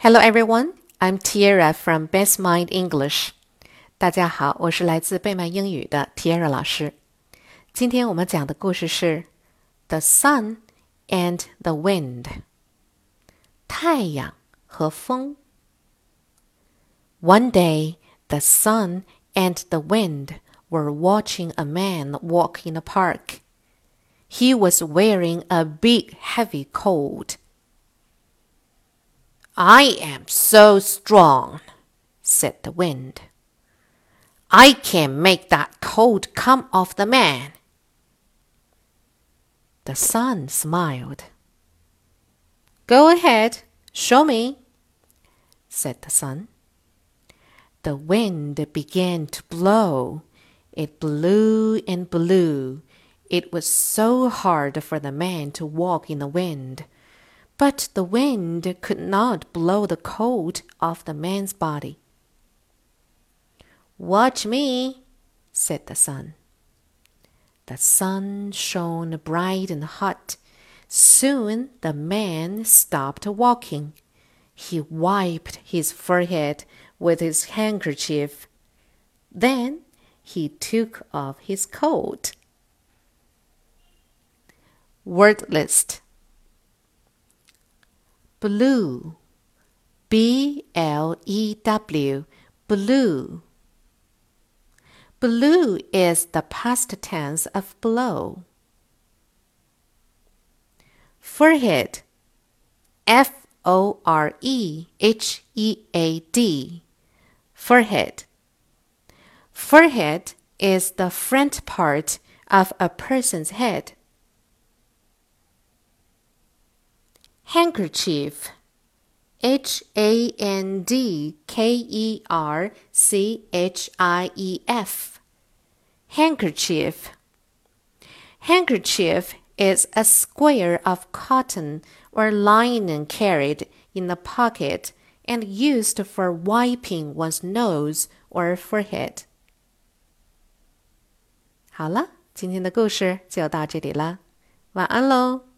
Hello everyone, I'm Tiara from Best Mind English. 大家好，我是来自贝曼英语的 Tiara 老师。今天我们讲的故事是《The Sun and the Wind》。太阳和风。One day, the sun and the wind were watching a man walk in the park. He was wearing a big heavy coat I am so strong, said the wind. I can make that coat come off the man. The sun smiled. Go ahead, show me, said the sun. The wind began to blow. It blew and blew. It was so hard for the man to walk in the wind but the wind could not blow the coat off the man's body. Watch me, said the sun. The sun shone bright and hot. Soon the man stopped walking. He wiped his forehead with his handkerchief. Then he took off his coat. Word list blew, B L E W, blew. Blew is the past tense of blow. Forehead, F O R E H E A D, forehead. Forehead is the front part of a person's head. handkerchief H A N D K E R C H I E F handkerchief handkerchief is a square of cotton or linen carried in a pocket and used for wiping one's nose or forehead. 好了，今天的故事就到这里了，晚安喽。